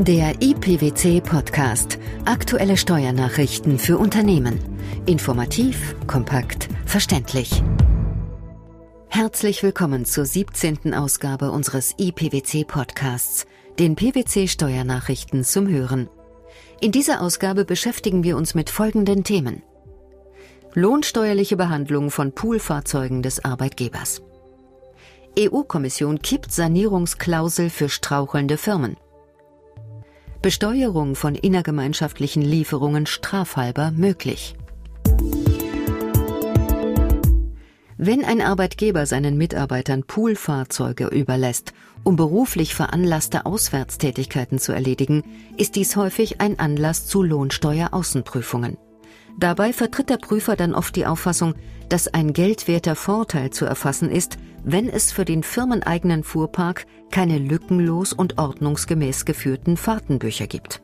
Der IPWC Podcast. Aktuelle Steuernachrichten für Unternehmen. Informativ, kompakt, verständlich. Herzlich willkommen zur 17. Ausgabe unseres IPWC Podcasts, den PWC Steuernachrichten zum Hören. In dieser Ausgabe beschäftigen wir uns mit folgenden Themen. Lohnsteuerliche Behandlung von Poolfahrzeugen des Arbeitgebers. EU-Kommission kippt Sanierungsklausel für strauchelnde Firmen. Besteuerung von innergemeinschaftlichen Lieferungen strafhalber möglich. Wenn ein Arbeitgeber seinen Mitarbeitern Poolfahrzeuge überlässt, um beruflich veranlasste Auswärtstätigkeiten zu erledigen, ist dies häufig ein Anlass zu Lohnsteueraußenprüfungen. Dabei vertritt der Prüfer dann oft die Auffassung, dass ein geldwerter Vorteil zu erfassen ist, wenn es für den firmeneigenen Fuhrpark keine lückenlos und ordnungsgemäß geführten Fahrtenbücher gibt.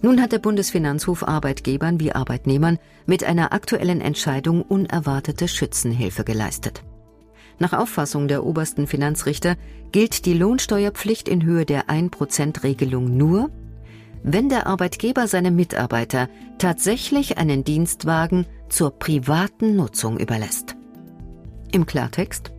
Nun hat der Bundesfinanzhof Arbeitgebern wie Arbeitnehmern mit einer aktuellen Entscheidung unerwartete Schützenhilfe geleistet. Nach Auffassung der obersten Finanzrichter gilt die Lohnsteuerpflicht in Höhe der 1%-Regelung nur, wenn der Arbeitgeber seinem Mitarbeiter tatsächlich einen Dienstwagen zur privaten Nutzung überlässt. Im Klartext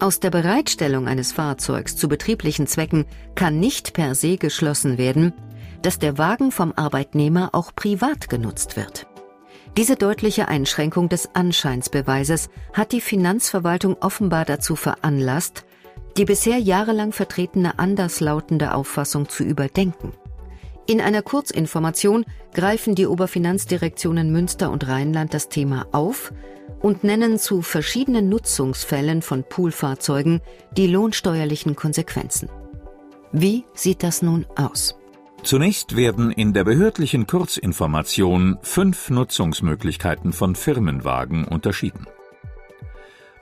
aus der Bereitstellung eines Fahrzeugs zu betrieblichen Zwecken kann nicht per se geschlossen werden, dass der Wagen vom Arbeitnehmer auch privat genutzt wird. Diese deutliche Einschränkung des Anscheinsbeweises hat die Finanzverwaltung offenbar dazu veranlasst, die bisher jahrelang vertretene anderslautende Auffassung zu überdenken. In einer Kurzinformation greifen die Oberfinanzdirektionen Münster und Rheinland das Thema auf und nennen zu verschiedenen Nutzungsfällen von Poolfahrzeugen die lohnsteuerlichen Konsequenzen. Wie sieht das nun aus? Zunächst werden in der behördlichen Kurzinformation fünf Nutzungsmöglichkeiten von Firmenwagen unterschieden.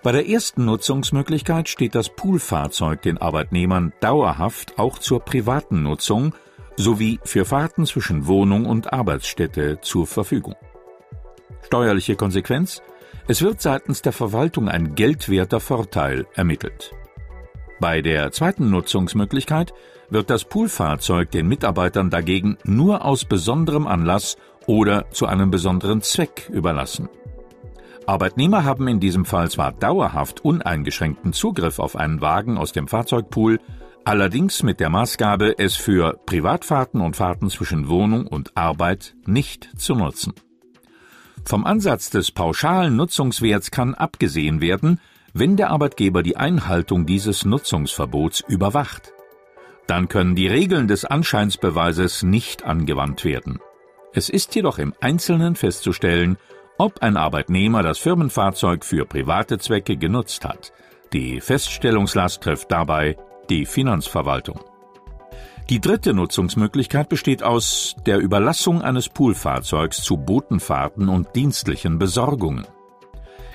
Bei der ersten Nutzungsmöglichkeit steht das Poolfahrzeug den Arbeitnehmern dauerhaft auch zur privaten Nutzung sowie für Fahrten zwischen Wohnung und Arbeitsstätte zur Verfügung. Steuerliche Konsequenz? Es wird seitens der Verwaltung ein geldwerter Vorteil ermittelt. Bei der zweiten Nutzungsmöglichkeit wird das Poolfahrzeug den Mitarbeitern dagegen nur aus besonderem Anlass oder zu einem besonderen Zweck überlassen. Arbeitnehmer haben in diesem Fall zwar dauerhaft uneingeschränkten Zugriff auf einen Wagen aus dem Fahrzeugpool, allerdings mit der Maßgabe, es für Privatfahrten und Fahrten zwischen Wohnung und Arbeit nicht zu nutzen. Vom Ansatz des pauschalen Nutzungswerts kann abgesehen werden, wenn der Arbeitgeber die Einhaltung dieses Nutzungsverbots überwacht. Dann können die Regeln des Anscheinsbeweises nicht angewandt werden. Es ist jedoch im Einzelnen festzustellen, ob ein Arbeitnehmer das Firmenfahrzeug für private Zwecke genutzt hat. Die Feststellungslast trifft dabei die Finanzverwaltung. Die dritte Nutzungsmöglichkeit besteht aus der Überlassung eines Poolfahrzeugs zu Botenfahrten und dienstlichen Besorgungen.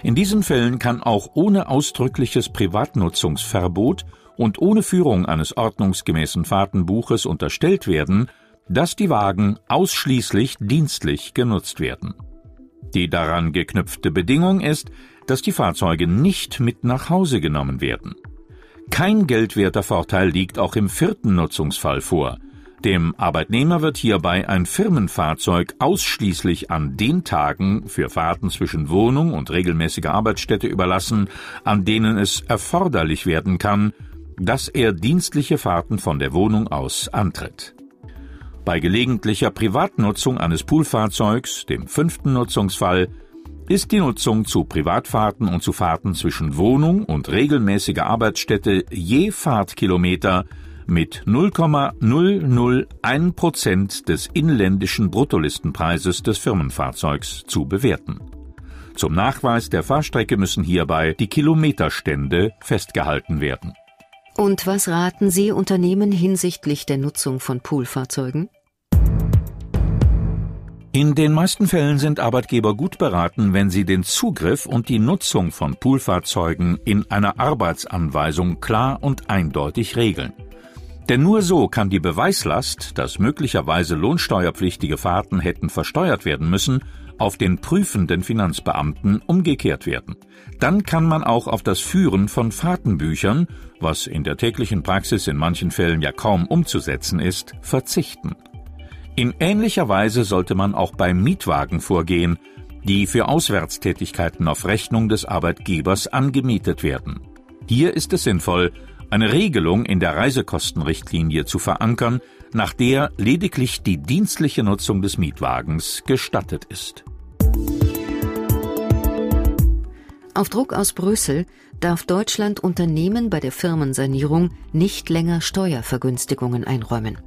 In diesen Fällen kann auch ohne ausdrückliches Privatnutzungsverbot und ohne Führung eines ordnungsgemäßen Fahrtenbuches unterstellt werden, dass die Wagen ausschließlich dienstlich genutzt werden. Die daran geknüpfte Bedingung ist, dass die Fahrzeuge nicht mit nach Hause genommen werden. Kein geldwerter Vorteil liegt auch im vierten Nutzungsfall vor. Dem Arbeitnehmer wird hierbei ein Firmenfahrzeug ausschließlich an den Tagen für Fahrten zwischen Wohnung und regelmäßiger Arbeitsstätte überlassen, an denen es erforderlich werden kann, dass er dienstliche Fahrten von der Wohnung aus antritt. Bei gelegentlicher Privatnutzung eines Poolfahrzeugs, dem fünften Nutzungsfall, ist die Nutzung zu Privatfahrten und zu Fahrten zwischen Wohnung und regelmäßiger Arbeitsstätte je Fahrtkilometer mit 0,001 Prozent des inländischen Bruttolistenpreises des Firmenfahrzeugs zu bewerten. Zum Nachweis der Fahrstrecke müssen hierbei die Kilometerstände festgehalten werden. Und was raten Sie Unternehmen hinsichtlich der Nutzung von Poolfahrzeugen? In den meisten Fällen sind Arbeitgeber gut beraten, wenn sie den Zugriff und die Nutzung von Poolfahrzeugen in einer Arbeitsanweisung klar und eindeutig regeln. Denn nur so kann die Beweislast, dass möglicherweise lohnsteuerpflichtige Fahrten hätten versteuert werden müssen, auf den prüfenden Finanzbeamten umgekehrt werden. Dann kann man auch auf das Führen von Fahrtenbüchern, was in der täglichen Praxis in manchen Fällen ja kaum umzusetzen ist, verzichten. In ähnlicher Weise sollte man auch beim Mietwagen vorgehen, die für Auswärtstätigkeiten auf Rechnung des Arbeitgebers angemietet werden. Hier ist es sinnvoll, eine Regelung in der Reisekostenrichtlinie zu verankern, nach der lediglich die dienstliche Nutzung des Mietwagens gestattet ist. Auf Druck aus Brüssel darf Deutschland Unternehmen bei der Firmensanierung nicht länger Steuervergünstigungen einräumen.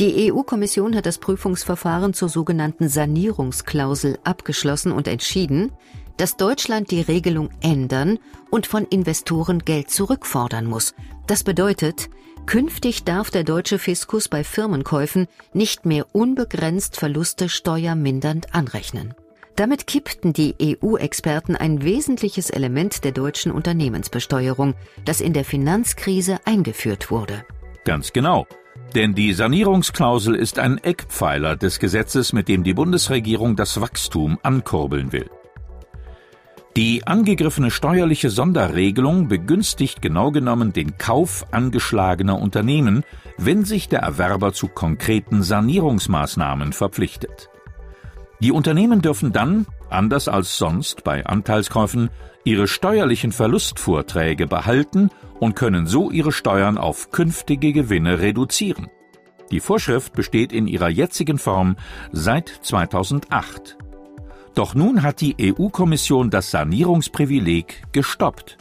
Die EU-Kommission hat das Prüfungsverfahren zur sogenannten Sanierungsklausel abgeschlossen und entschieden, dass Deutschland die Regelung ändern und von Investoren Geld zurückfordern muss. Das bedeutet, künftig darf der deutsche Fiskus bei Firmenkäufen nicht mehr unbegrenzt Verluste steuermindernd anrechnen. Damit kippten die EU-Experten ein wesentliches Element der deutschen Unternehmensbesteuerung, das in der Finanzkrise eingeführt wurde. Ganz genau. Denn die Sanierungsklausel ist ein Eckpfeiler des Gesetzes, mit dem die Bundesregierung das Wachstum ankurbeln will. Die angegriffene steuerliche Sonderregelung begünstigt genau genommen den Kauf angeschlagener Unternehmen, wenn sich der Erwerber zu konkreten Sanierungsmaßnahmen verpflichtet. Die Unternehmen dürfen dann, anders als sonst bei Anteilskäufen, ihre steuerlichen Verlustvorträge behalten und können so ihre Steuern auf künftige Gewinne reduzieren. Die Vorschrift besteht in ihrer jetzigen Form seit 2008. Doch nun hat die EU-Kommission das Sanierungsprivileg gestoppt.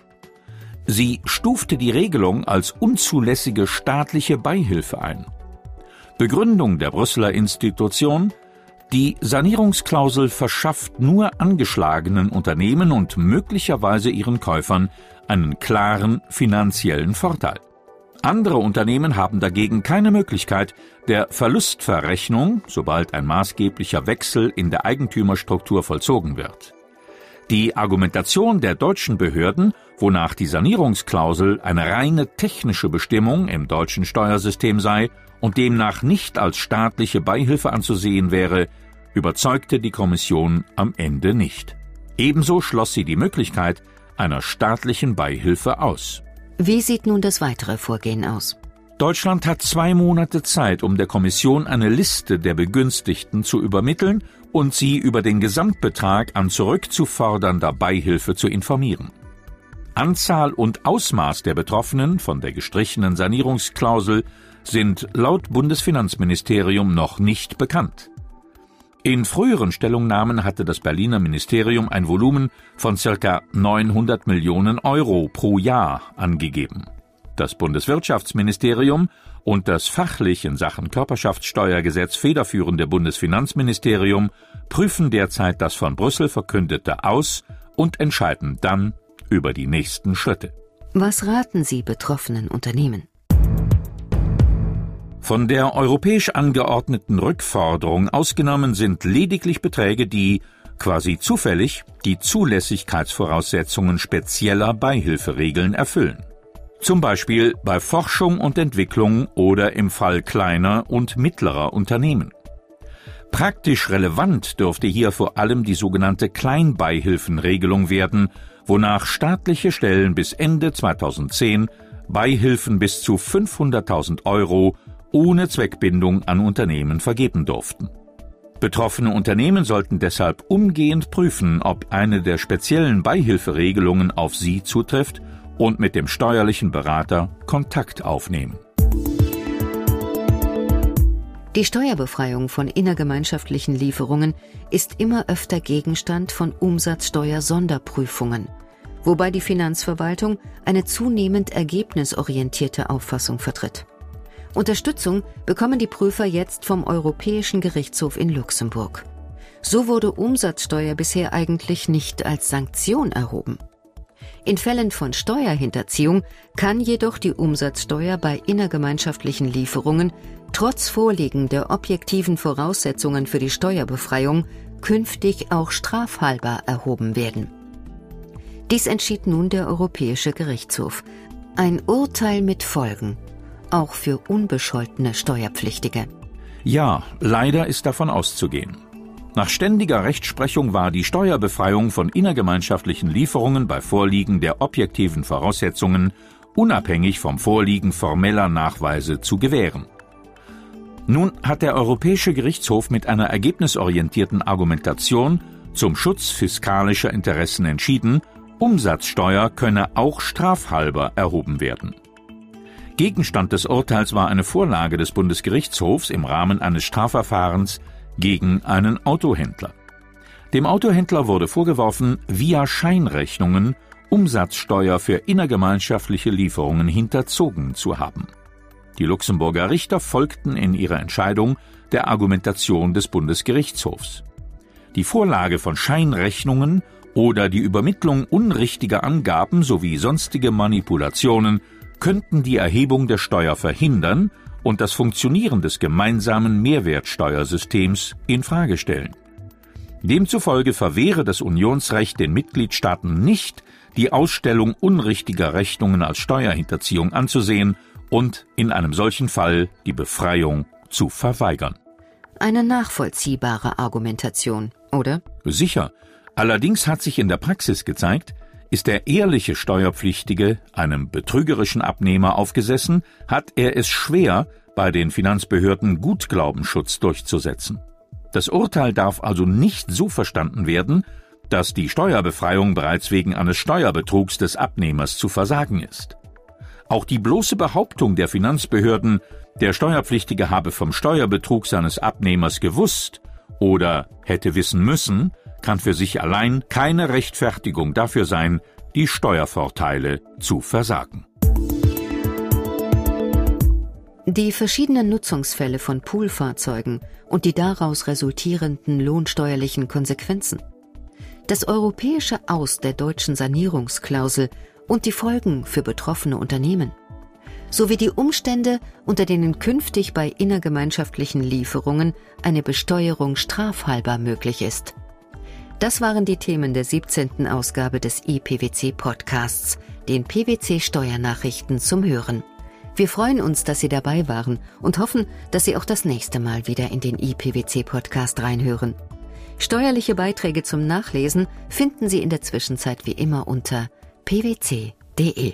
Sie stufte die Regelung als unzulässige staatliche Beihilfe ein. Begründung der Brüsseler Institution die Sanierungsklausel verschafft nur angeschlagenen Unternehmen und möglicherweise ihren Käufern einen klaren finanziellen Vorteil. Andere Unternehmen haben dagegen keine Möglichkeit der Verlustverrechnung, sobald ein maßgeblicher Wechsel in der Eigentümerstruktur vollzogen wird. Die Argumentation der deutschen Behörden, wonach die Sanierungsklausel eine reine technische Bestimmung im deutschen Steuersystem sei und demnach nicht als staatliche Beihilfe anzusehen wäre, überzeugte die Kommission am Ende nicht. Ebenso schloss sie die Möglichkeit einer staatlichen Beihilfe aus. Wie sieht nun das weitere Vorgehen aus? Deutschland hat zwei Monate Zeit, um der Kommission eine Liste der Begünstigten zu übermitteln und sie über den Gesamtbetrag an zurückzufordernder Beihilfe zu informieren. Anzahl und Ausmaß der Betroffenen von der gestrichenen Sanierungsklausel sind laut Bundesfinanzministerium noch nicht bekannt. In früheren Stellungnahmen hatte das Berliner Ministerium ein Volumen von circa 900 Millionen Euro pro Jahr angegeben. Das Bundeswirtschaftsministerium und das fachlich in Sachen Körperschaftssteuergesetz federführende Bundesfinanzministerium prüfen derzeit das von Brüssel verkündete aus und entscheiden dann über die nächsten Schritte. Was raten Sie betroffenen Unternehmen? Von der europäisch angeordneten Rückforderung ausgenommen sind lediglich Beträge, die quasi zufällig die Zulässigkeitsvoraussetzungen spezieller Beihilferegeln erfüllen. Zum Beispiel bei Forschung und Entwicklung oder im Fall kleiner und mittlerer Unternehmen. Praktisch relevant dürfte hier vor allem die sogenannte Kleinbeihilfenregelung werden, wonach staatliche Stellen bis Ende 2010 Beihilfen bis zu 500.000 Euro ohne Zweckbindung an Unternehmen vergeben durften. Betroffene Unternehmen sollten deshalb umgehend prüfen, ob eine der speziellen Beihilferegelungen auf sie zutrifft und mit dem steuerlichen Berater Kontakt aufnehmen. Die Steuerbefreiung von innergemeinschaftlichen Lieferungen ist immer öfter Gegenstand von Umsatzsteuer-Sonderprüfungen, wobei die Finanzverwaltung eine zunehmend ergebnisorientierte Auffassung vertritt. Unterstützung bekommen die Prüfer jetzt vom Europäischen Gerichtshof in Luxemburg. So wurde Umsatzsteuer bisher eigentlich nicht als Sanktion erhoben. In Fällen von Steuerhinterziehung kann jedoch die Umsatzsteuer bei innergemeinschaftlichen Lieferungen trotz Vorliegen der objektiven Voraussetzungen für die Steuerbefreiung künftig auch strafhalber erhoben werden. Dies entschied nun der Europäische Gerichtshof. Ein Urteil mit Folgen, auch für unbescholtene Steuerpflichtige. Ja, leider ist davon auszugehen. Nach ständiger Rechtsprechung war die Steuerbefreiung von innergemeinschaftlichen Lieferungen bei Vorliegen der objektiven Voraussetzungen unabhängig vom Vorliegen formeller Nachweise zu gewähren. Nun hat der Europäische Gerichtshof mit einer ergebnisorientierten Argumentation zum Schutz fiskalischer Interessen entschieden, Umsatzsteuer könne auch strafhalber erhoben werden. Gegenstand des Urteils war eine Vorlage des Bundesgerichtshofs im Rahmen eines Strafverfahrens gegen einen Autohändler. Dem Autohändler wurde vorgeworfen, via Scheinrechnungen Umsatzsteuer für innergemeinschaftliche Lieferungen hinterzogen zu haben. Die Luxemburger Richter folgten in ihrer Entscheidung der Argumentation des Bundesgerichtshofs. Die Vorlage von Scheinrechnungen oder die Übermittlung unrichtiger Angaben sowie sonstige Manipulationen könnten die Erhebung der Steuer verhindern und das Funktionieren des gemeinsamen Mehrwertsteuersystems in Frage stellen. Demzufolge verwehre das Unionsrecht den Mitgliedstaaten nicht, die Ausstellung unrichtiger Rechnungen als Steuerhinterziehung anzusehen und in einem solchen Fall die Befreiung zu verweigern. Eine nachvollziehbare Argumentation, oder? Sicher. Allerdings hat sich in der Praxis gezeigt, ist der ehrliche Steuerpflichtige einem betrügerischen Abnehmer aufgesessen, hat er es schwer, bei den Finanzbehörden Gutglaubenschutz durchzusetzen. Das Urteil darf also nicht so verstanden werden, dass die Steuerbefreiung bereits wegen eines Steuerbetrugs des Abnehmers zu versagen ist. Auch die bloße Behauptung der Finanzbehörden, der Steuerpflichtige habe vom Steuerbetrug seines Abnehmers gewusst oder hätte wissen müssen, kann für sich allein keine Rechtfertigung dafür sein, die Steuervorteile zu versagen. Die verschiedenen Nutzungsfälle von Poolfahrzeugen und die daraus resultierenden lohnsteuerlichen Konsequenzen. Das europäische Aus der deutschen Sanierungsklausel und die Folgen für betroffene Unternehmen. Sowie die Umstände, unter denen künftig bei innergemeinschaftlichen Lieferungen eine Besteuerung strafhalber möglich ist. Das waren die Themen der 17. Ausgabe des IPWC Podcasts, den PWC Steuernachrichten zum Hören. Wir freuen uns, dass Sie dabei waren und hoffen, dass Sie auch das nächste Mal wieder in den IPWC Podcast reinhören. Steuerliche Beiträge zum Nachlesen finden Sie in der Zwischenzeit wie immer unter pwc.de.